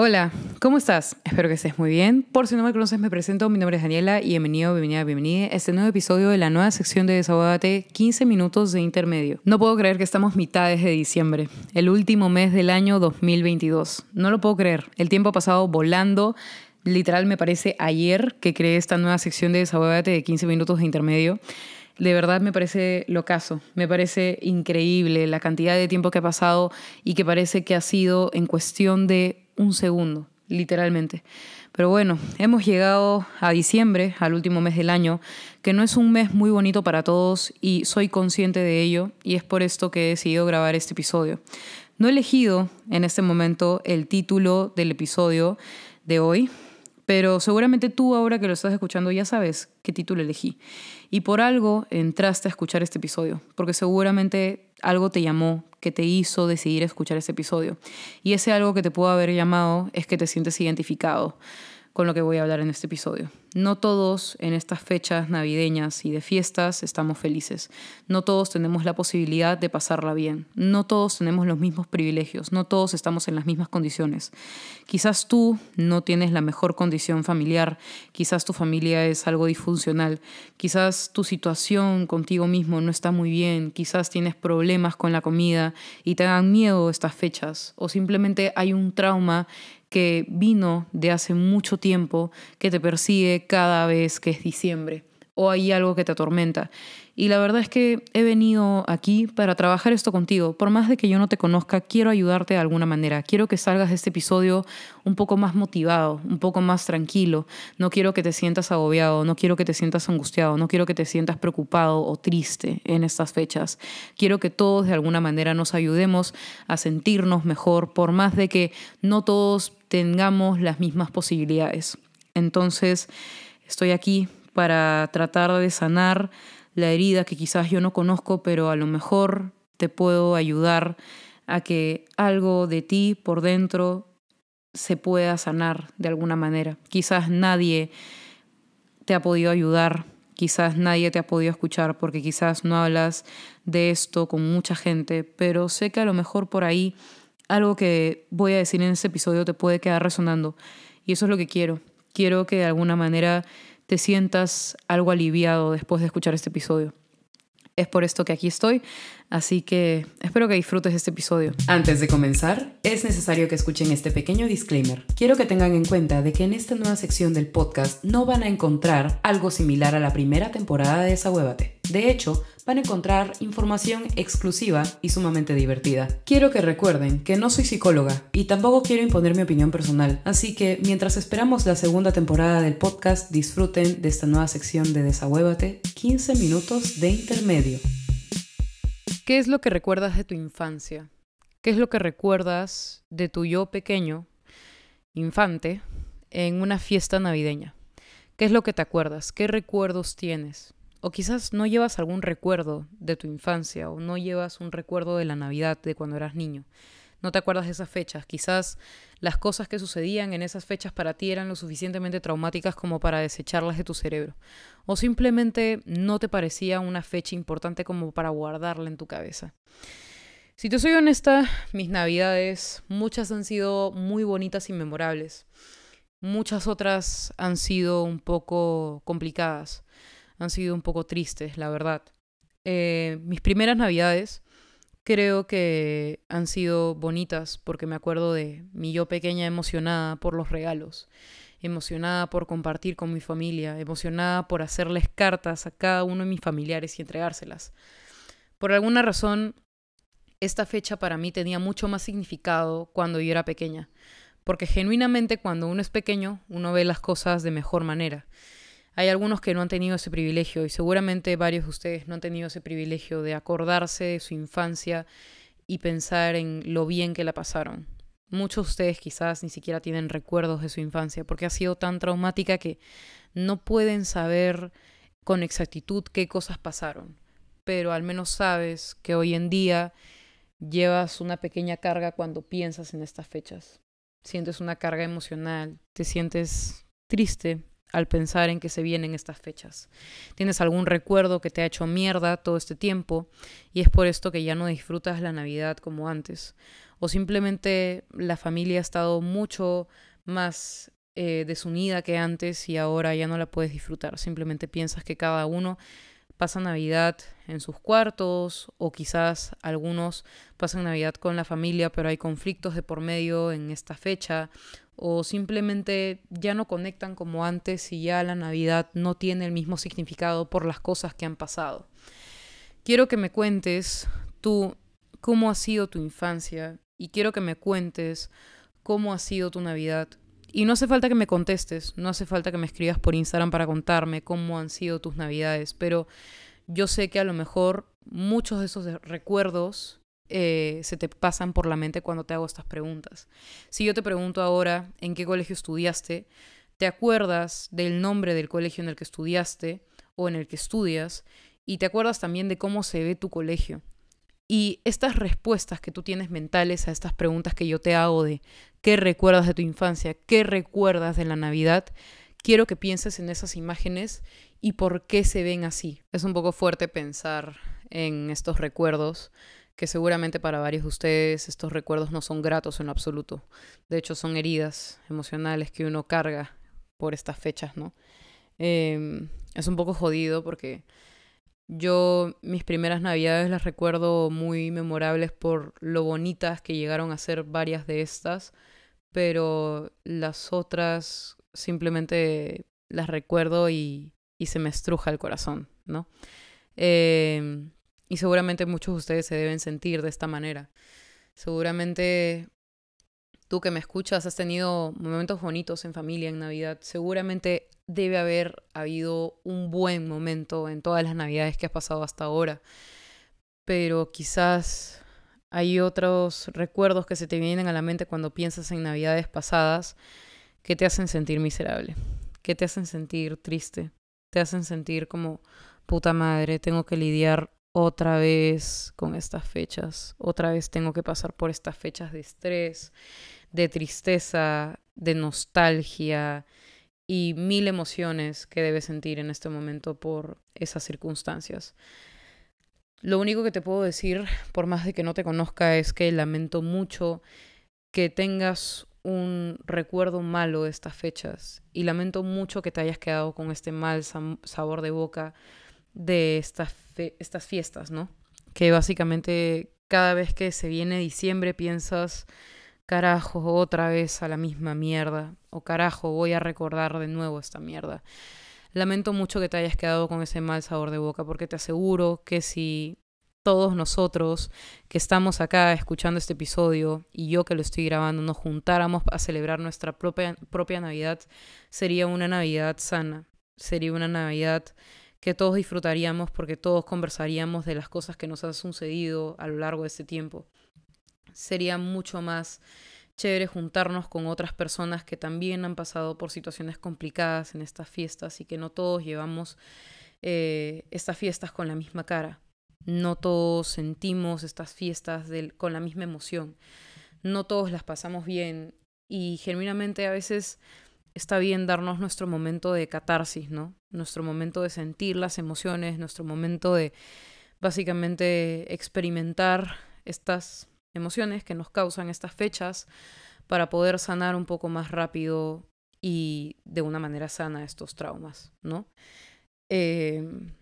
Hola, ¿cómo estás? Espero que estés muy bien. Por si no me conoces, me presento. Mi nombre es Daniela y bienvenido, bienvenida, bienvenida a este nuevo episodio de la nueva sección de Desahogate 15 minutos de intermedio. No puedo creer que estamos mitades de diciembre, el último mes del año 2022. No lo puedo creer. El tiempo ha pasado volando. Literal, me parece ayer que creé esta nueva sección de Desahogate de 15 minutos de intermedio. De verdad me parece locazo, me parece increíble la cantidad de tiempo que ha pasado y que parece que ha sido en cuestión de un segundo, literalmente. Pero bueno, hemos llegado a diciembre, al último mes del año, que no es un mes muy bonito para todos y soy consciente de ello y es por esto que he decidido grabar este episodio. No he elegido en este momento el título del episodio de hoy, pero seguramente tú ahora que lo estás escuchando ya sabes qué título elegí. Y por algo entraste a escuchar este episodio, porque seguramente algo te llamó, que te hizo decidir escuchar este episodio. Y ese algo que te pudo haber llamado es que te sientes identificado con lo que voy a hablar en este episodio. No todos en estas fechas navideñas y de fiestas estamos felices. No todos tenemos la posibilidad de pasarla bien. No todos tenemos los mismos privilegios. No todos estamos en las mismas condiciones. Quizás tú no tienes la mejor condición familiar. Quizás tu familia es algo disfuncional. Quizás tu situación contigo mismo no está muy bien. Quizás tienes problemas con la comida y te dan miedo estas fechas. O simplemente hay un trauma que vino de hace mucho tiempo, que te persigue cada vez que es diciembre, o hay algo que te atormenta. Y la verdad es que he venido aquí para trabajar esto contigo. Por más de que yo no te conozca, quiero ayudarte de alguna manera. Quiero que salgas de este episodio un poco más motivado, un poco más tranquilo. No quiero que te sientas agobiado, no quiero que te sientas angustiado, no quiero que te sientas preocupado o triste en estas fechas. Quiero que todos de alguna manera nos ayudemos a sentirnos mejor, por más de que no todos tengamos las mismas posibilidades. Entonces, estoy aquí para tratar de sanar la herida que quizás yo no conozco, pero a lo mejor te puedo ayudar a que algo de ti por dentro se pueda sanar de alguna manera. Quizás nadie te ha podido ayudar, quizás nadie te ha podido escuchar porque quizás no hablas de esto con mucha gente, pero sé que a lo mejor por ahí algo que voy a decir en este episodio te puede quedar resonando y eso es lo que quiero. Quiero que de alguna manera te sientas algo aliviado después de escuchar este episodio. Es por esto que aquí estoy, así que espero que disfrutes este episodio. Antes de comenzar, es necesario que escuchen este pequeño disclaimer. Quiero que tengan en cuenta de que en esta nueva sección del podcast no van a encontrar algo similar a la primera temporada de Desahuévate. De hecho, van a encontrar información exclusiva y sumamente divertida. Quiero que recuerden que no soy psicóloga y tampoco quiero imponer mi opinión personal, así que mientras esperamos la segunda temporada del podcast, disfruten de esta nueva sección de Desahuévate, 15 minutos de intermedio. ¿Qué es lo que recuerdas de tu infancia? ¿Qué es lo que recuerdas de tu yo pequeño, infante, en una fiesta navideña? ¿Qué es lo que te acuerdas? ¿Qué recuerdos tienes? O quizás no llevas algún recuerdo de tu infancia o no llevas un recuerdo de la Navidad de cuando eras niño. No te acuerdas de esas fechas. Quizás las cosas que sucedían en esas fechas para ti eran lo suficientemente traumáticas como para desecharlas de tu cerebro. O simplemente no te parecía una fecha importante como para guardarla en tu cabeza. Si te soy honesta, mis navidades, muchas han sido muy bonitas y memorables. Muchas otras han sido un poco complicadas han sido un poco tristes, la verdad. Eh, mis primeras navidades creo que han sido bonitas porque me acuerdo de mi yo pequeña emocionada por los regalos, emocionada por compartir con mi familia, emocionada por hacerles cartas a cada uno de mis familiares y entregárselas. Por alguna razón, esta fecha para mí tenía mucho más significado cuando yo era pequeña, porque genuinamente cuando uno es pequeño uno ve las cosas de mejor manera. Hay algunos que no han tenido ese privilegio y seguramente varios de ustedes no han tenido ese privilegio de acordarse de su infancia y pensar en lo bien que la pasaron. Muchos de ustedes quizás ni siquiera tienen recuerdos de su infancia porque ha sido tan traumática que no pueden saber con exactitud qué cosas pasaron, pero al menos sabes que hoy en día llevas una pequeña carga cuando piensas en estas fechas. Sientes una carga emocional, te sientes triste, al pensar en que se vienen estas fechas. Tienes algún recuerdo que te ha hecho mierda todo este tiempo y es por esto que ya no disfrutas la Navidad como antes. o simplemente la familia ha estado mucho más eh, desunida que antes y ahora ya no la puedes disfrutar. Simplemente piensas que cada uno pasa Navidad en sus cuartos o quizás algunos pasan Navidad con la familia pero hay conflictos de por medio en esta fecha o simplemente ya no conectan como antes y ya la Navidad no tiene el mismo significado por las cosas que han pasado. Quiero que me cuentes tú cómo ha sido tu infancia y quiero que me cuentes cómo ha sido tu Navidad. Y no hace falta que me contestes, no hace falta que me escribas por Instagram para contarme cómo han sido tus Navidades, pero yo sé que a lo mejor muchos de esos recuerdos eh, se te pasan por la mente cuando te hago estas preguntas. Si yo te pregunto ahora en qué colegio estudiaste, ¿te acuerdas del nombre del colegio en el que estudiaste o en el que estudias? Y te acuerdas también de cómo se ve tu colegio. Y estas respuestas que tú tienes mentales a estas preguntas que yo te hago de qué recuerdas de tu infancia, qué recuerdas de la Navidad, quiero que pienses en esas imágenes y por qué se ven así. Es un poco fuerte pensar en estos recuerdos, que seguramente para varios de ustedes estos recuerdos no son gratos en lo absoluto. De hecho, son heridas emocionales que uno carga por estas fechas, ¿no? Em, es un poco jodido porque yo mis primeras navidades las recuerdo muy memorables por lo bonitas que llegaron a ser varias de estas, pero las otras simplemente las recuerdo y, se me estruja el corazón, ¿no? Em, y seguramente muchos de ustedes se deben sentir de esta manera. Seguramente tú que me escuchas has tenido momentos bonitos en familia, en Navidad. Seguramente debe haber habido un buen momento en todas las navidades que has pasado hasta ahora. Pero quizás hay otros recuerdos que se te vienen a la mente cuando piensas en navidades pasadas que te hacen sentir miserable, que te hacen sentir triste, te hacen sentir como puta madre, tengo que lidiar otra vez con estas fechas, otra vez tengo que pasar por estas fechas de estrés, de tristeza, de nostalgia, y mil emociones que debes sentir en este momento por esas circunstancias. Lo único que te puedo decir, por más de que no te conozca, es que lamento mucho que tengas un recuerdo malo de estas fechas y lamento mucho que te hayas quedado con este mal sabor de boca de estas, estas fiestas, ¿no? Que básicamente cada vez que se viene diciembre piensas carajo, otra vez a la misma mierda, o carajo, voy a recordar de nuevo esta mierda. Lamento mucho que te hayas quedado con ese mal sabor de boca, porque te aseguro que si todos nosotros que estamos acá escuchando este episodio y yo que lo estoy grabando nos juntáramos a celebrar nuestra propia, propia Navidad, sería una Navidad sana, sería una Navidad que todos disfrutaríamos porque todos conversaríamos de las cosas que nos han sucedido a lo largo de este tiempo sería mucho más chévere juntarnos con otras personas que también han pasado por situaciones complicadas en estas fiestas y que no todos llevamos eh, estas fiestas con la misma cara. No todos sentimos estas fiestas con la misma emoción. No todos las pasamos bien y genuinamente a veces está bien darnos nuestro momento de catarsis, ¿no? Nuestro momento de sentir las emociones, nuestro momento de básicamente experimentar estas emociones que nos causan estas fechas para poder sanar un poco más rápido y de una manera sana estos traumas, ¿no? Em,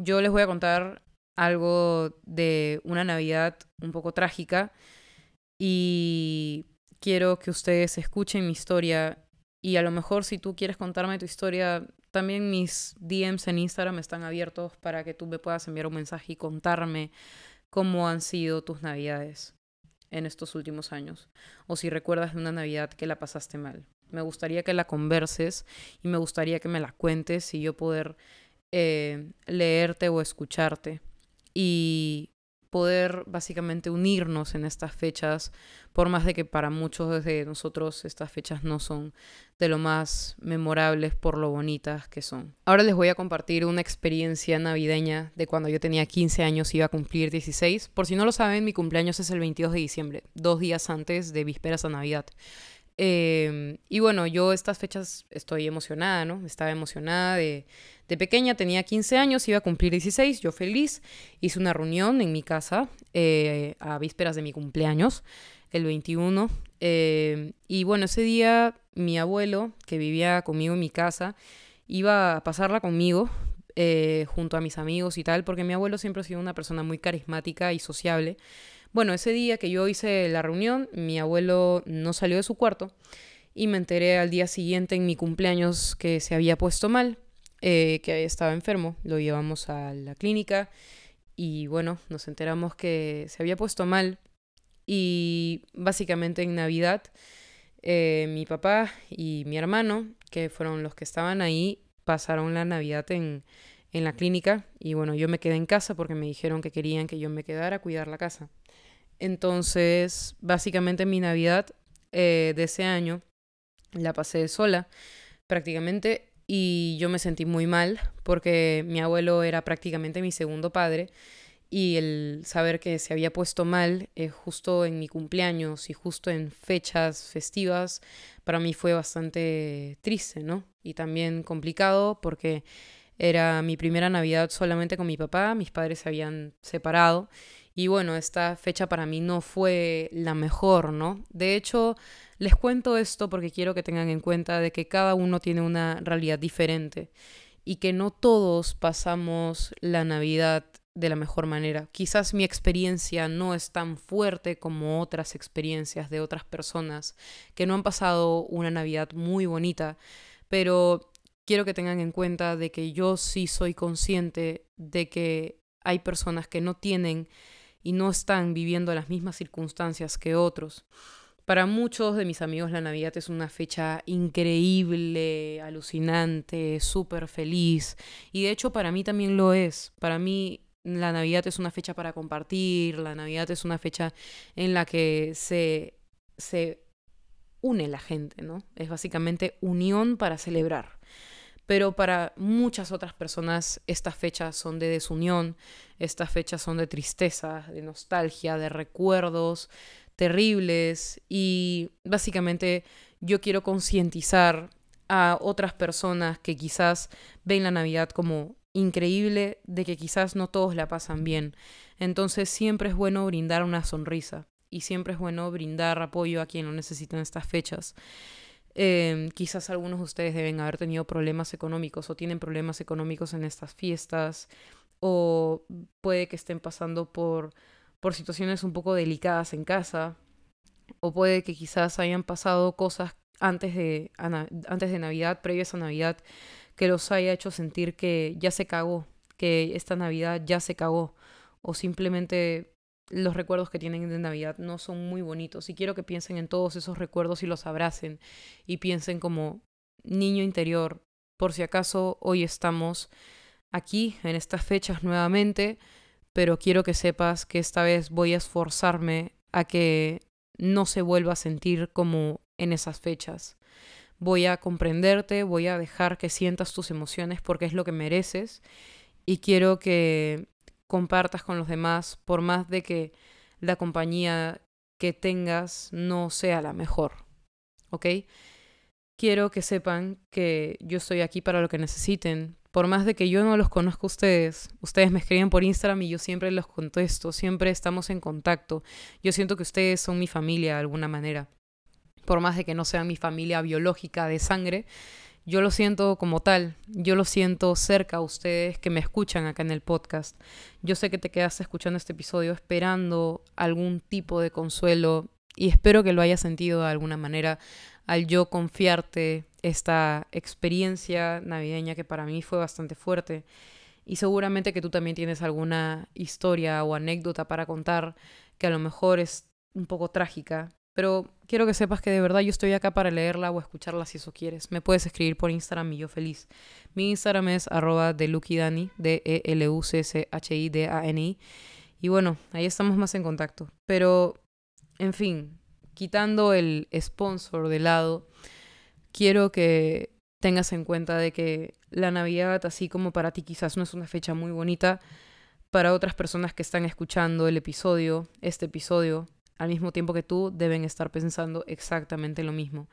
yo les voy a contar algo de una Navidad un poco trágica y quiero que ustedes escuchen mi historia y a lo mejor si tú quieres contarme tu historia, también mis DMs en Instagram están abiertos para que tú me puedas enviar un mensaje y contarme cómo han sido tus navidades en estos últimos años o si recuerdas de una navidad que la pasaste mal. Me gustaría que la converses y me gustaría que me la cuentes y yo poder eh, leerte o escucharte. Y poder básicamente unirnos en estas fechas, por más de que para muchos de nosotros estas fechas no son de lo más memorables por lo bonitas que son. Ahora les voy a compartir una experiencia navideña de cuando yo tenía 15 años y iba a cumplir 16. Por si no lo saben, mi cumpleaños es el 22 de diciembre, dos días antes de vísperas a Navidad. Em, y bueno, yo estas fechas estoy emocionada, ¿no? Estaba emocionada de, de, pequeña, tenía 15 años, iba a cumplir 16, yo feliz. Hice una reunión en mi casa eh, a vísperas de mi cumpleaños, el 21. Em, y bueno, ese día mi abuelo, que vivía conmigo en mi casa, iba a pasarla conmigo eh, junto a mis amigos y tal, porque mi abuelo siempre ha sido una persona muy carismática y sociable. Bueno, ese día que yo hice la reunión, mi abuelo no salió de su cuarto y me enteré al día siguiente en mi cumpleaños que se había puesto mal, eh, que estaba enfermo. Lo llevamos a la clínica y bueno, nos enteramos que se había puesto mal y básicamente en Navidad eh, mi papá y mi hermano, que fueron los que estaban ahí, pasaron la Navidad en, en la clínica y bueno, yo me quedé en casa porque me dijeron que querían que yo me quedara a cuidar la casa. Entonces, básicamente mi Navidad eh, de ese año la pasé sola prácticamente y yo me sentí muy mal porque mi abuelo era prácticamente mi segundo padre y el saber que se había puesto mal eh, justo en mi cumpleaños y justo en fechas festivas para mí fue bastante triste, ¿no? Y también complicado porque era mi primera Navidad solamente con mi papá, mis padres se habían separado y bueno, esta fecha para mí no fue la mejor, ¿no? De hecho, les cuento esto porque quiero que tengan en cuenta de que cada uno tiene una realidad diferente y que no todos pasamos la Navidad de la mejor manera. Quizás mi experiencia no es tan fuerte como otras experiencias de otras personas que no han pasado una Navidad muy bonita, pero quiero que tengan en cuenta de que yo sí soy consciente de que hay personas que no tienen y no están viviendo las mismas circunstancias que otros. Para muchos de mis amigos la Navidad es una fecha increíble, alucinante, súper feliz. Y de hecho para mí también lo es. Para mí la Navidad es una fecha para compartir, la Navidad es una fecha en la que se, se une la gente, ¿no? Es básicamente unión para celebrar pero para muchas otras personas estas fechas son de desunión, estas fechas son de tristeza, de nostalgia, de recuerdos terribles y básicamente yo quiero concientizar a otras personas que quizás ven la Navidad como increíble, de que quizás no todos la pasan bien. Entonces siempre es bueno brindar una sonrisa y siempre es bueno brindar apoyo a quien lo necesita en estas fechas. Em, quizás algunos de ustedes deben haber tenido problemas económicos o tienen problemas económicos en estas fiestas o puede que estén pasando por, por situaciones un poco delicadas en casa o puede que quizás hayan pasado cosas antes de, antes de Navidad, previas a Navidad, que los haya hecho sentir que ya se cagó, que esta Navidad ya se cagó o simplemente los recuerdos que tienen de Navidad no son muy bonitos y quiero que piensen en todos esos recuerdos y los abracen y piensen como niño interior, por si acaso hoy estamos aquí en estas fechas nuevamente, pero quiero que sepas que esta vez voy a esforzarme a que no se vuelva a sentir como en esas fechas. Voy a comprenderte, voy a dejar que sientas tus emociones porque es lo que mereces y quiero que compartas con los demás, por más de que la compañía que tengas no sea la mejor. ¿Ok? Quiero que sepan que yo estoy aquí para lo que necesiten. Por más de que yo no los conozca a ustedes, ustedes me escriben por Instagram y yo siempre los contesto, siempre estamos en contacto. Yo siento que ustedes son mi familia de alguna manera. Por más de que no sean mi familia biológica de sangre, yo lo siento como tal, yo lo siento cerca a ustedes que me escuchan acá en el podcast. Yo sé que te quedaste escuchando este episodio esperando algún tipo de consuelo y espero que lo hayas sentido de alguna manera al yo confiarte esta experiencia navideña que para mí fue bastante fuerte. Y seguramente que tú también tienes alguna historia o anécdota para contar que a lo mejor es un poco trágica, pero quiero que sepas que de verdad yo estoy acá para leerla o escucharla si eso quieres. Me puedes escribir por Instagram y yo feliz. Mi Instagram es arroba de Dani, D-E-L-U-C-C-H-I-D-A-N-I. Y bueno, ahí estamos más en contacto. Pero, en fin, quitando el sponsor de lado, quiero que tengas en cuenta de que la Navidad, así como para ti quizás no es una fecha muy bonita, para otras personas que están escuchando el episodio, este episodio, al mismo tiempo que tú deben estar pensando exactamente lo mismo.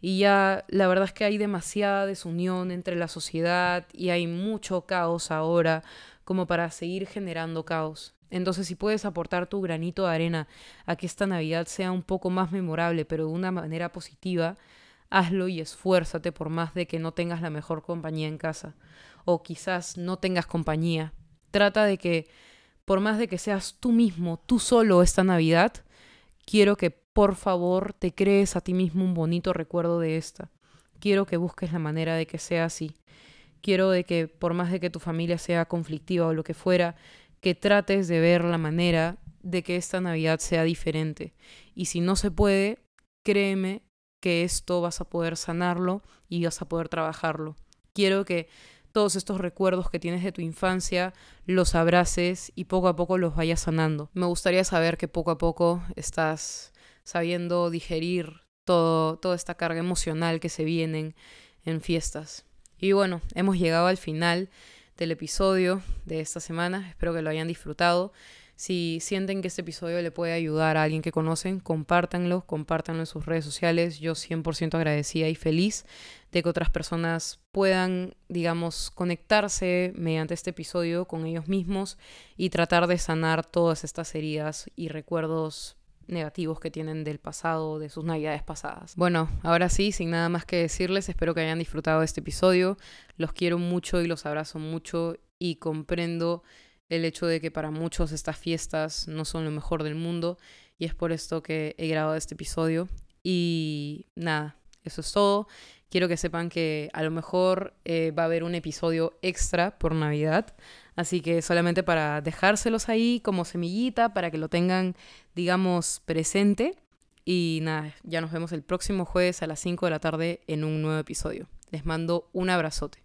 Y ya la verdad es que hay demasiada desunión entre la sociedad y hay mucho caos ahora como para seguir generando caos. Entonces, si puedes aportar tu granito de arena a que esta Navidad sea un poco más memorable, pero de una manera positiva, hazlo y esfuérzate por más de que no tengas la mejor compañía en casa o quizás no tengas compañía. Trata de que, por más de que seas tú mismo, tú solo esta Navidad, quiero que por favor te crees a ti mismo un bonito recuerdo de esta. Quiero que busques la manera de que sea así. Quiero de que por más de que tu familia sea conflictiva o lo que fuera, que trates de ver la manera de que esta Navidad sea diferente. Y si no se puede, créeme que esto vas a poder sanarlo y vas a poder trabajarlo. Quiero que todos estos recuerdos que tienes de tu infancia los abraces y poco a poco los vayas sanando. Me gustaría saber que poco a poco estás sabiendo digerir todo, toda esta carga emocional que se vienen en fiestas. Y bueno, hemos llegado al final del episodio de esta semana. Espero que lo hayan disfrutado. Si sienten que este episodio le puede ayudar a alguien que conocen, compártanlo, compártanlo en sus redes sociales. Yo 100% agradecida y feliz de que otras personas puedan, digamos, conectarse mediante este episodio con ellos mismos y tratar de sanar todas estas heridas y recuerdos negativos que tienen del pasado, de sus navidades pasadas. Bueno, ahora sí, sin nada más que decirles, espero que hayan disfrutado de este episodio. Los quiero mucho y los abrazo mucho y comprendo el hecho de que para muchos estas fiestas no son lo mejor del mundo y es por esto que he grabado este episodio. Y nada, eso es todo. Quiero que sepan que a lo mejor eh, va a haber un episodio extra por Navidad. Así que solamente para dejárselos ahí como semillita, para que lo tengan, digamos, presente. Y nada, ya nos vemos el próximo jueves a las 5 de la tarde en un nuevo episodio. Les mando un abrazote.